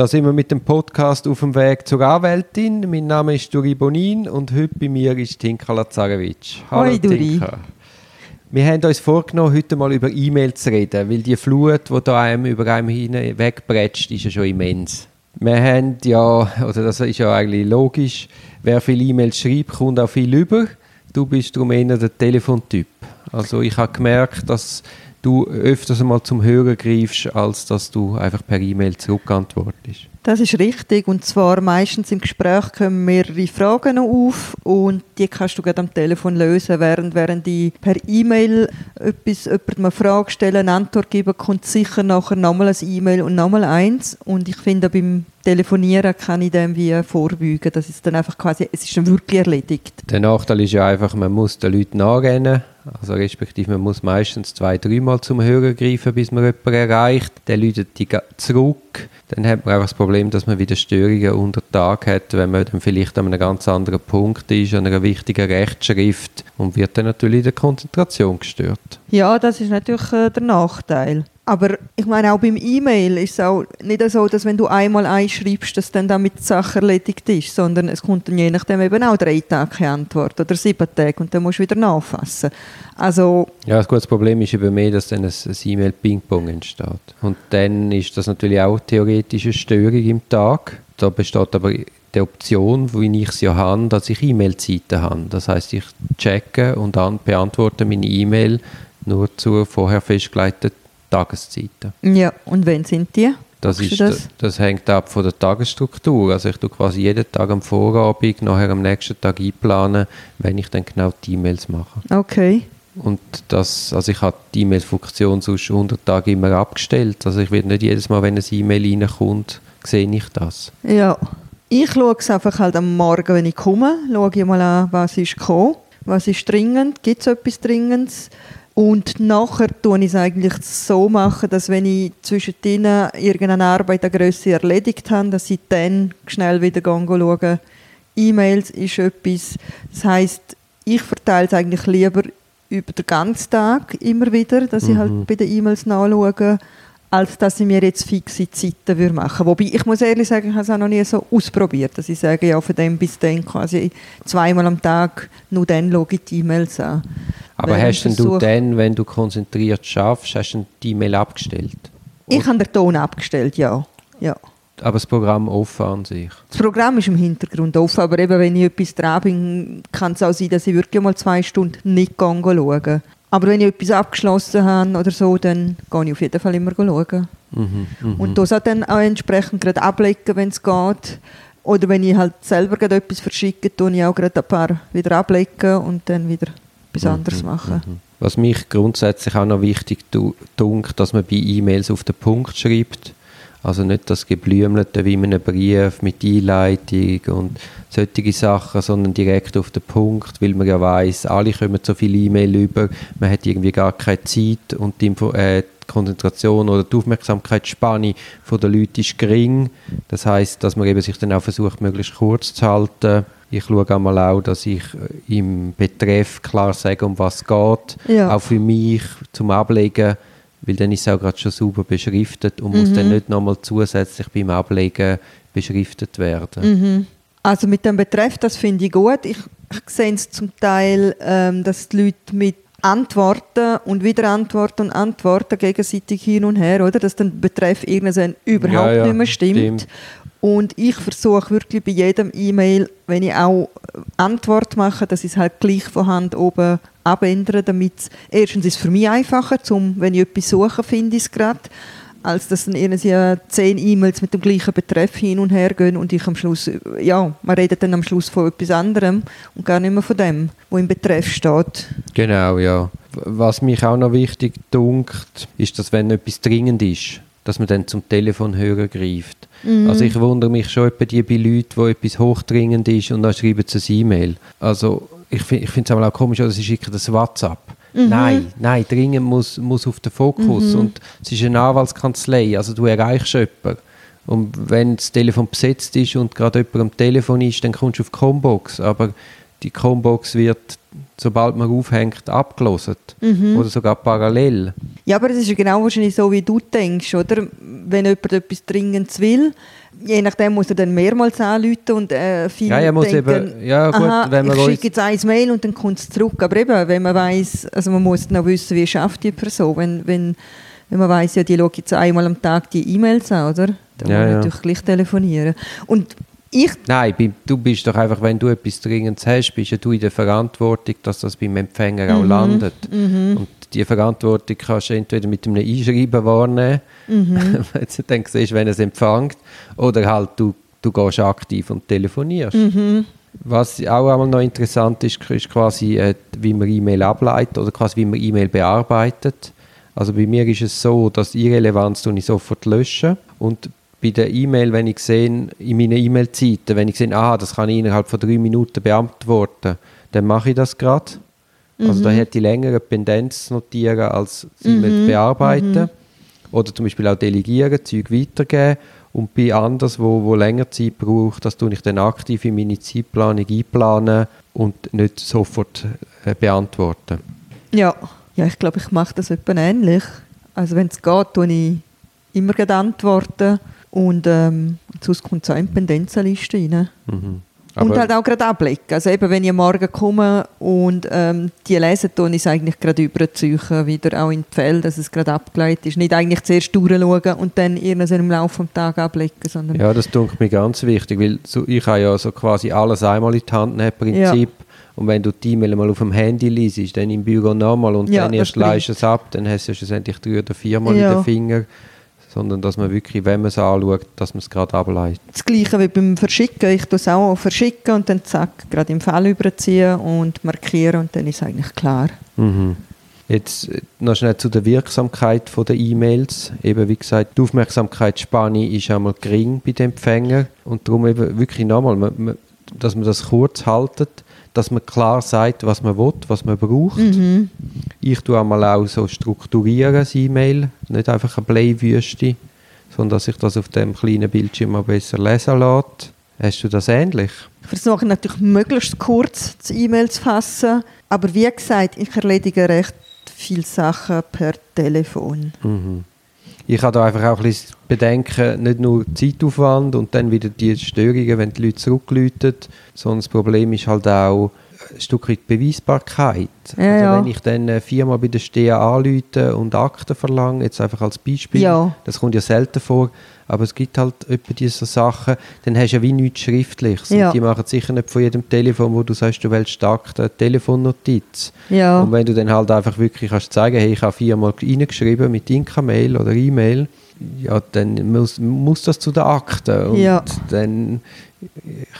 Da sind wir mit dem Podcast auf dem Weg zur Anwältin. Mein Name ist Duri Bonin und heute bei mir ist Tinka Lazarevich. Hallo Hoi, Duri. Wir haben uns vorgenommen, heute mal über E-Mail zu reden, weil die Flut, die da einem über einem hinwegbretscht, ist ja schon immens. Wir haben ja, oder das ist ja eigentlich logisch, wer viel E-Mails schreibt, kommt auch viel über. Du bist darum eher der Telefontyp. Also ich habe gemerkt, dass du öfters mal zum Hören greifst, als dass du einfach per E-Mail zurückantwortest. Das ist richtig. Und zwar meistens im Gespräch kommen mehrere Fragen auf und die kannst du gerade am Telefon lösen, während, während ich per E-Mail etwas, jemandem eine Frage stelle, eine Antwort gebe, kommt sicher nachher nochmal ein E-Mail und nochmal eins. Und ich finde, beim Telefonieren kann ich dem wie vorbeugen. Das ist dann einfach quasi, es ist dann wirklich erledigt. Der Nachteil ist ja einfach, man muss den Leuten nachrennen also respektive man muss meistens zwei, dreimal zum Hörer greifen, bis man jemanden erreicht. Der läutet die zurück. Dann hat man einfach das Problem, dass man wieder Störungen unter Tag hat, wenn man dann vielleicht an einem ganz anderen Punkt ist, an einer wichtigen Rechtschrift und wird dann natürlich in der Konzentration gestört. Ja, das ist natürlich äh, der Nachteil. Aber ich meine, auch beim E-Mail ist es auch nicht so, dass wenn du einmal einschreibst, dass dann damit die Sache erledigt ist, sondern es kommt dann je nachdem eben auch drei Tage keine Antwort oder sieben Tage und dann musst du wieder nachfassen. Also ja, das gute Problem ist eben mehr, dass dann ein, E-Mail-Ping-Pong entsteht. Und dann ist das natürlich auch theoretische Störung im Tag. Da besteht aber die Option, wie ich es ja habe, dass ich E-Mail-Zeiten habe. Das heißt, ich checke und dann beantworte meine E-Mail nur zur vorher festgelegten Tageszeiten. Ja, und wann sind die? Das, ist, das? das? hängt ab von der Tagesstruktur. Also ich tue quasi jeden Tag am Vorabend, nachher am nächsten Tag einplanen, wenn ich dann genau die E-Mails mache. Okay. Und das, also ich habe die E-Mail-Funktion sonst 100 Tage immer abgestellt. Also ich werde nicht jedes Mal, wenn eine E-Mail reinkommt, sehe ich das. Ja. Ich schaue es einfach halt am Morgen, wenn ich komme, schaue ich mal an, was ist gekommen, was ist dringend, gibt es etwas Dringendes und nachher tue ich es eigentlich so machen, dass wenn ich zwischen denen irgendeine Arbeit eine Größe erledigt habe, dass ich dann schnell wieder schaue. E-Mails ist etwas, das heißt, ich verteile es eigentlich lieber über den ganzen Tag immer wieder, dass mhm. ich halt mhm. bei den E-Mails nachschaue als dass ich mir jetzt fixe Zeiten würde machen Wobei, ich muss ehrlich sagen, ich habe es auch noch nie so ausprobiert, dass ich sage, ja, von dem bis dann quasi zweimal am Tag, nur dann schaue ich die E-Mails an. Aber wenn hast du dann, wenn du konzentriert schaffst, hast du die E-Mail abgestellt? Ich habe den Ton abgestellt, ja. ja. Aber das Programm offen an sich? Das Programm ist im Hintergrund offen, aber eben, wenn ich etwas dran bin, kann es auch sein, dass ich wirklich mal zwei Stunden nicht schaue. Aber wenn ich etwas abgeschlossen habe oder so, dann gehe ich auf jeden Fall immer schauen. Mhm, mh. Und das auch dann auch entsprechend gerade ablegen, wenn es geht. Oder wenn ich halt selber gerade etwas verschicke, tue ich auch gerade ein paar wieder ablegen und dann wieder etwas mhm, anderes machen. Mhm. Was mich grundsätzlich auch noch wichtig tut, dass man bei E-Mails auf den Punkt schreibt. Also nicht das Geblümelte wie in einem Brief mit Einleitung und solche Sachen, sondern direkt auf den Punkt, weil man ja weiß, alle kommen so viele E-Mail über, man hat irgendwie gar keine Zeit und die, Info äh, die Konzentration oder die Aufmerksamkeitsspanne der Leute ist gering. Das heißt, dass man eben sich dann auch versucht, möglichst kurz zu halten. Ich schaue einmal auch, dass ich im Betreff klar sage, um was es geht. Ja. Auch für mich zum Ablegen, weil dann ist es auch gerade schon sauber beschriftet und mhm. muss dann nicht nochmal zusätzlich beim Ablegen beschriftet werden. Mhm. Also mit dem Betreff, das finde ich gut. Ich, ich sehe es zum Teil, ähm, dass die Leute mit Antworten und wieder Antworten und Antworten gegenseitig hin und her, oder? Dass der Betreff irgendwann überhaupt ja, ja, nicht mehr stimmt. stimmt. Und ich versuche wirklich bei jedem E-Mail, wenn ich auch Antwort mache, dass ich es halt gleich von Hand oben abändere, damit erstens ist es für mich einfacher, zum, wenn ich etwas suche, finde ich es gerade als dass dann irgendwie zehn E-Mails mit dem gleichen Betreff hin und her gehen und ich am Schluss, ja, man redet dann am Schluss von etwas anderem und gar nicht mehr von dem, wo im Betreff steht. Genau, ja. Was mich auch noch wichtig dunkt, ist, dass wenn etwas dringend ist, dass man dann zum Telefonhörer greift. Mhm. Also ich wundere mich schon etwa die bei Leuten, wo etwas hochdringend ist und dann schreiben sie ein E-Mail. Also ich, finde es auch komisch, oder sie schicken das WhatsApp. Mhm. Nein, nein, dringend muss, muss auf den Fokus. Mhm. Und es ist eine Anwaltskanzlei, also du erreichst jemanden. Und wenn das Telefon besetzt ist und gerade jemand am Telefon ist, dann kommst du auf die Combox. Aber die Chromebox wird, sobald man aufhängt, abgelesen. Mhm. Oder sogar parallel. Ja, aber das ist ja genau wahrscheinlich so, wie du denkst, oder? Wenn jemand etwas Dringendes will, je nachdem muss er dann mehrmals anrufen und äh, viele Ja, muss denken, eben, ja gut, aha, wenn man ich schicke jetzt ein Mail und dann kommt es zurück. Aber eben, wenn man weiß, also man muss noch wissen, wie schafft die Person, wenn, wenn, wenn man weiß, ja, die schaut jetzt einmal am Tag die E-Mails an, oder? Dann Ja, muss man ja. natürlich gleich telefonieren. Und ich, Nein, du bist doch einfach, wenn du etwas Dringendes hast, bist ja du in der Verantwortung, dass das beim Empfänger auch landet. Und die Verantwortung kannst du entweder mit einem Einschreiben wahrnehmen, wenn du dann siehst, wenn er es empfängt, oder halt du, du gehst aktiv und telefonierst. Was auch einmal noch interessant ist, ist quasi, äh, wie man E-Mail ableitet oder quasi wie man E-Mail bearbeitet. Also bei mir ist es so, dass Irrelevanz ich sofort löschen und bei der E-Mail, wenn ich sehe, in meinen E-Mail-Zeiten, wenn ich sehe, aha, das kann ich innerhalb von drei Minuten beantworten, dann mache ich das gerade. Also da hätte ich längere Pendenz notieren als das E-Mail bearbeiten. Oder zum Beispiel auch delegieren, Zeug weitergeben. Und bei anders, wo, wo länger Zeit braucht, das tue ich dann aktiv in meine Zeitplanung einplanen und nicht sofort äh, beantworten. ja, ja, ich glaube, ich mache das etwa ähnlich. Also wenn es geht, tue ich immer antworten und ähm, sonst kommt so eine Pendenzenliste rein. Mhm. und halt auch gerade ablecken. Also eben, wenn ich Morgen komme und ähm, die lese, tue ich es eigentlich gerade überziehen, wieder auch in die Fälle, dass es gerade abgeleitet ist. Nicht eigentlich zuerst durchschauen und dann irgendwas im Laufe des Tages ablecken, sondern Ja, das tut mir ganz wichtig, weil ich habe ja so quasi alles einmal in die Hand nehmen, Prinzip. Und wenn du die E-Mail mal auf dem Handy liest, dann im Büro nochmal und Ja, dann erst bringt. leist du es ab, dann hast du ja schlussendlich drei oder viermal Ja. in den Finger. Sondern dass man wirklich, wenn man es anschaut, dass man es gerade ableitet. das Gleiche wie beim Verschicken. Ich tue es auch verschicken und dann zack, gerade im Fall überziehen und markieren und dann ist es eigentlich klar. Mhm. Jetzt äh, noch schnell zu der Wirksamkeit der E-Mails. Eben wie gesagt, die Aufmerksamkeitsspanne ist einmal gering bei den Empfängern und darum eben wirklich nochmal, dass man das kurz haltet, dass man klar sagt, was man will, was man braucht. Mhm. Ich tue einmal auch so strukturieren, das E-Mail, nicht einfach eine Bleiwüste, sondern dass ich das auf dem kleinen Bildschirm mal besser lesen lässt. Hast du das ähnlich? Ich versuche natürlich möglichst kurz das E-Mail zu fassen, aber wie gesagt, ich erledige recht viele Sachen per Telefon. Mhm. Ich habe da einfach auch ein bisschen Bedenken, nicht nur Zeitaufwand und dann wieder die Störungen, wenn die Leute zurückläuten, sondern das Problem ist halt auch ein Stück weit Beweisbarkeit. Ja, also ja. wenn ich dann äh, viermal bei der STEA anrufe und Akten verlange, jetzt einfach als Beispiel, Ja. das kommt ja selten vor, aber es gibt halt etwa diese Sachen, dann hast du ja wie nichts Schriftliches. Ja. Und die machen sicher nicht von jedem Telefon, wo du sagst, du willst Akte, eine Telefonnotiz. Ja. Und wenn du dann halt einfach wirklich kannst zeigen, hey, ich habe viermal reingeschrieben mit Inka-Mail oder E-Mail, ja, dann muss, muss das zu den Akten. Und Ja. dann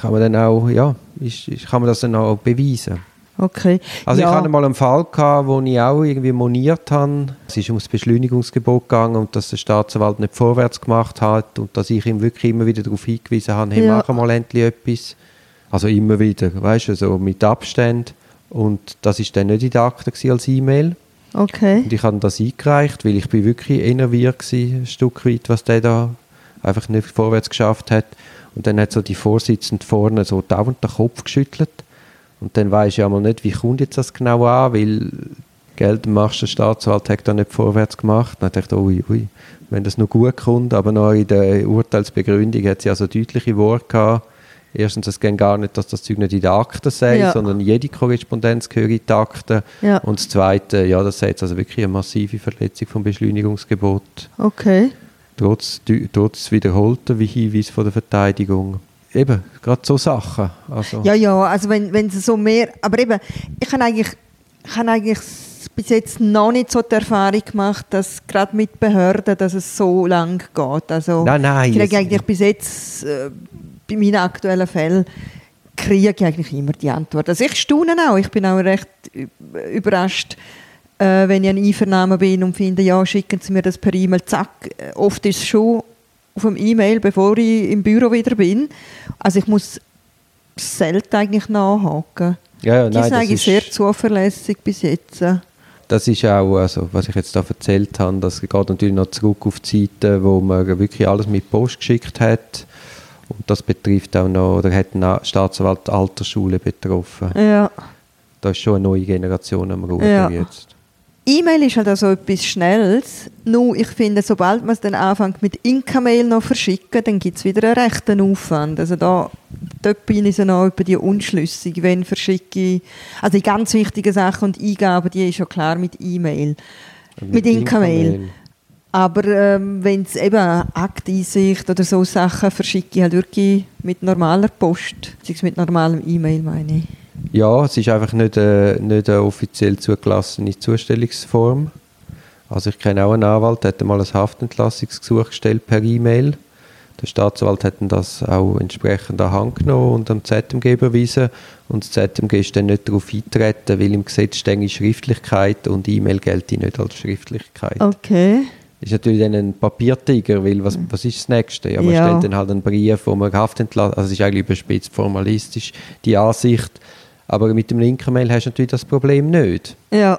kann man dann auch, ja, ist, kann man das dann auch beweisen. Okay. Also ja. ich hatte mal einen Fall, gehabt, wo ich auch irgendwie moniert habe. Es ist ums Beschleunigungsgebot gegangen und dass der Staatsanwalt nicht vorwärts gemacht hat und dass ich ihm wirklich immer wieder darauf hingewiesen habe, hey, Ja. mach mal endlich etwas. Also immer wieder, weißt du, so mit Abstand. Und das ist dann nicht in der Akte als E-Mail. Okay. Und ich habe das eingereicht, weil ich bin wirklich enerviert gewesen, ein Stück weit, was der da einfach nicht vorwärts geschafft hat. Und dann hat so die Vorsitzende vorne so dauernd den Kopf geschüttelt. Und dann weiß ja mal nicht, wie kommt jetzt das genau an, weil Geld machst der Staatsanwalt hat da nicht vorwärts gemacht. Dann dachte ich, ui, ui, wenn das noch gut kommt, aber noch in der Urteilsbegründung hat sie also deutliche Worte gehabt. Erstens, es geht gar nicht, dass das Zeug nicht in der Akte sei, Ja. sondern jede Korrespondenz gehört in die Akte. Ja. Und das Zweite, ja, das sei jetzt also wirklich eine massive Verletzung vom Beschleunigungsgebot, Okay. trotz, trotz wiederholter wie Hinweis von der Verteidigung. Eben, gerade so Sachen. Also, Ja, ja, also wenn, wenn es so mehr, aber eben, ich habe eigentlich, ich habe eigentlich bis jetzt noch nicht so die Erfahrung gemacht, dass gerade mit Behörden, dass es so lang geht. Also Nein, nein, ich kriege eigentlich bis jetzt äh, bei meinen aktuellen Fällen kriege ich eigentlich immer die Antwort. Also ich staune auch, ich bin auch recht überrascht, äh, wenn ich ein Einvernahmen bin und finde, ja, schicken Sie mir das per E-Mail, zack. Äh, Oft ist es schon auf dem E-Mail, bevor ich im Büro wieder bin. Also ich muss selten eigentlich nachhaken. ja, ja, Die nein, sind eigentlich sehr zuverlässig bis jetzt. das ist auch, also, was ich jetzt da erzählt habe, das geht natürlich noch zurück auf die Zeiten, wo man wirklich alles mit Post geschickt hat. Und das betrifft auch noch, oder hat eine Staatsanwalt Altersschule betroffen. Ja. Da ist schon eine neue Generation am Ruder Ja. jetzt. E-Mail ist halt also etwas Schnelles. Nur ich finde, sobald man es dann anfängt mit Inka-Mail noch verschicken, dann gibt es wieder einen rechten Aufwand. Also da dort bin ich so noch über die unschlüssig, wenn verschicke ich, also die ganz wichtigen Sachen und Eingaben, die ist ja klar mit E-Mail. Mit Inka-Mail. Aber ähm, wenn es eben Akteinsicht oder so Sachen verschicke ich halt wirklich mit normaler Post, beziehungsweise mit normalem E-Mail meine ich. Ja, es ist einfach nicht, äh, nicht eine offiziell zugelassene Zustellungsform. Also ich kenne auch einen Anwalt, der hat mal ein Haftentlassungsgesuch gestellt per E-Mail. Der Staatsanwalt hat dann das auch entsprechend an Hand genommen und am ZMG überwiesen. Und das ZMG ist dann nicht darauf eintreten, weil im Gesetz stehen Schriftlichkeit und E-Mail gelte nicht als Schriftlichkeit. Okay. ist natürlich dann ein Papiertiger, weil was, was ist das Nächste? Ja, man Ja. stellt dann halt einen Brief, wo man Haftentlassung, also es ist eigentlich überspitzt formalistisch, die Ansicht, aber mit dem Linken-Mail hast du natürlich das Problem nicht. Ja.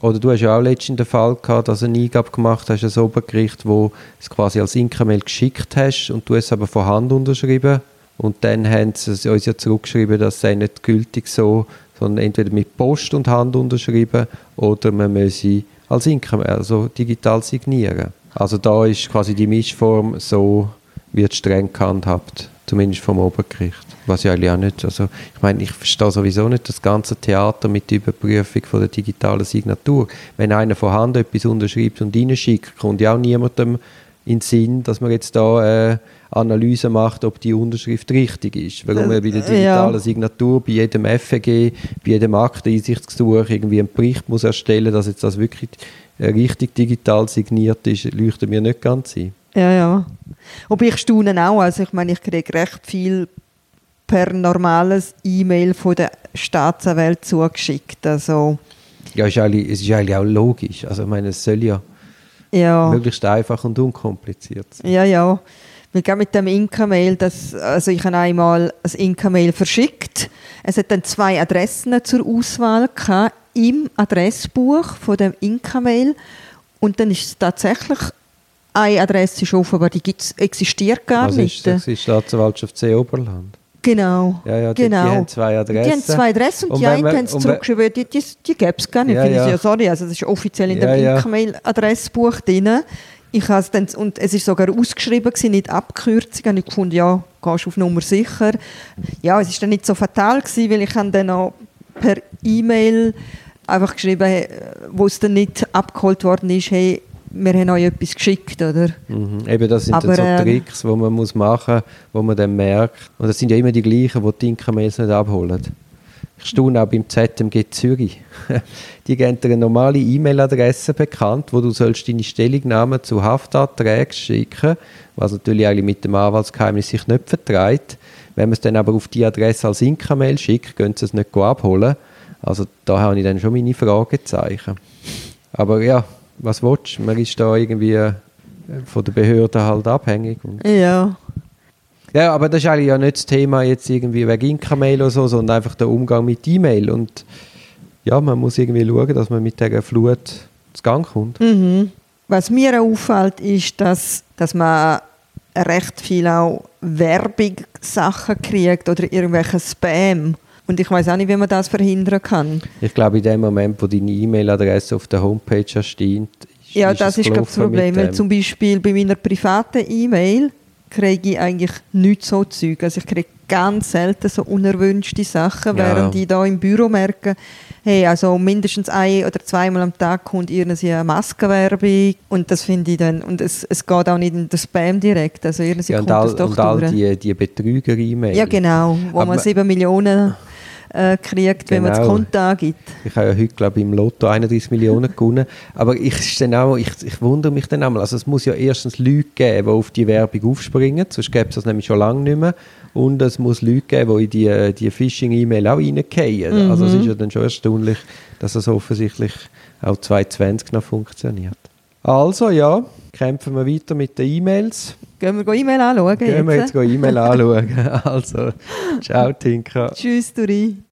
Oder du hast ja auch letztens den Fall gehabt, dass du eine Eingabe gemacht hast, ein Obergericht, wo es quasi als Inka-Mail geschickt hast und du es aber von Hand unterschrieben und dann haben sie uns ja zurückgeschrieben, dass sei nicht gültig so, sondern entweder mit Post und Hand unterschrieben oder man müsse als Inka, also digital signieren. Also da ist quasi die Mischform so, wird streng gehandhabt, zumindest vom Obergericht. Was ja eigentlich auch nicht, also ich meine, ich verstehe sowieso nicht das ganze Theater mit der Überprüfung von der digitalen Signatur. Wenn einer von Hand etwas unterschreibt und reinschickt, kommt ja auch niemandem in den Sinn, dass man jetzt da äh, Analyse macht, ob die Unterschrift richtig ist. Warum man bei der Äh, digitalen ja. Signatur bei jedem FEG, bei jedem Akteneinsichtsgesuch irgendwie einen Bericht muss erstellen, dass jetzt das wirklich äh, richtig digital signiert ist, leuchtet mir nicht ganz ein. Ja, ja. Aber ich staune auch. Also ich meine, ich kriege recht viel per normales E-Mail von der Staatsanwalt zugeschickt. Also, Ja, ist eigentlich, es ist eigentlich auch logisch. Also ich meine, es soll ja ja. möglichst einfach und unkompliziert sein. Ja, ja. Weil gerade mit dem Inka-Mail, also ich habe einmal ein Inka-Mail verschickt. Es hat dann zwei Adressen zur Auswahl gehabt, im Adressbuch von dem Inka-Mail. Und dann ist es tatsächlich, eine Adresse ist offen, aber die gibt's, existiert gar Was nicht. ist das? Ist die Staatsanwaltschaft See Oberland. Genau. Ja, ja, die, genau. die haben zwei Adressen. Die haben zwei Adressen und, Und die wenn eine man- haben es zurückgeschrieben, die, die, die gäbe es gar nicht. Ja, ja. ja, sorry, also das ist offiziell in Ja, dem ja. Inka-Mail-Adressbuch drin. Ich dann, und es ist sogar ausgeschrieben, gewesen, nicht Abkürzung. Und ich gefunden, ja, gehst auf Nummer sicher. Ja, es ist dann nicht so fatal gewesen, weil ich habe dann auch per E-Mail einfach geschrieben, wo es dann nicht abgeholt worden ist, hey, wir haben euch etwas geschickt, oder? Mhm. Eben, das sind Aber, dann so äh, Tricks, die man muss machen muss, wo man dann merkt. Und das sind ja immer die gleichen, die die Inka-Mails nicht abholen. Ich staune auch beim ZMG Zürich. die geben dir eine normale E-Mail-Adresse bekannt, wo du sollst deine Stellungnahme zu Haftanträgen schicken was natürlich eigentlich mit dem Anwaltsgeheimnis sich nicht vertreibt. Wenn man es dann aber auf die Adresse als Inka-Mail schickt, können sie es nicht abholen. Also da habe ich dann schon meine Fragezeichen. Aber ja, was willst du? Man ist da irgendwie äh, von der Behörde halt abhängig. Ja. ja, aber das ist eigentlich ja nicht das Thema jetzt irgendwie wegen Inka-Mail oder so, sondern einfach der Umgang mit E-Mail. Und ja, man muss irgendwie schauen, dass man mit dieser Flut zu Gang kommt. Mhm. Was mir auffällt, ist, dass, dass man recht viel auch Werbung-Sachen kriegt oder irgendwelche Spam. Und ich weiß auch nicht, wie man das verhindern kann. Ich glaube, in dem Moment, wo deine E-Mail-Adresse auf der Homepage erscheint, ist, Ja, ist das ist das Problem. Weil zum Beispiel bei meiner privaten E-Mail kriege ich eigentlich nichts so Zeug. Also ich kriege ganz selten so unerwünschte Sachen, Ja. während ich da im Büro merke, hey, also mindestens ein oder zweimal am Tag kommt irgendwie eine Maskenwerbung und das finde ich dann, und es, es geht auch nicht in den Spam direkt, also irgendwie ja, und kommt all, das doch und all durch. die, die Betrüger-E-Mail. Ja, genau, wo Aber- man 7 Millionen äh, kriegt, wenn man das Genau. Konto angibt. Ich habe ja heute, glaube ich, im Lotto 31 Millionen gewonnen. Aber ich, dann auch, ich, ich wundere mich dann einmal. Also es muss ja erstens Leute geben, die auf die Werbung aufspringen, sonst gäbe es das nämlich schon lange nicht mehr. Und es muss Leute geben, die in die, die Phishing-E-Mail auch reingehen. Also es ist ja dann schon erstaunlich, dass das offensichtlich auch 2020 noch funktioniert. Also ja, kämpfen wir weiter mit den E-Mails. Gehen wir E-Mail anschauen? Gehen wir jetzt jetzt? E-Mail anschauen. Also, ciao Tinka. Tschüss, Duri.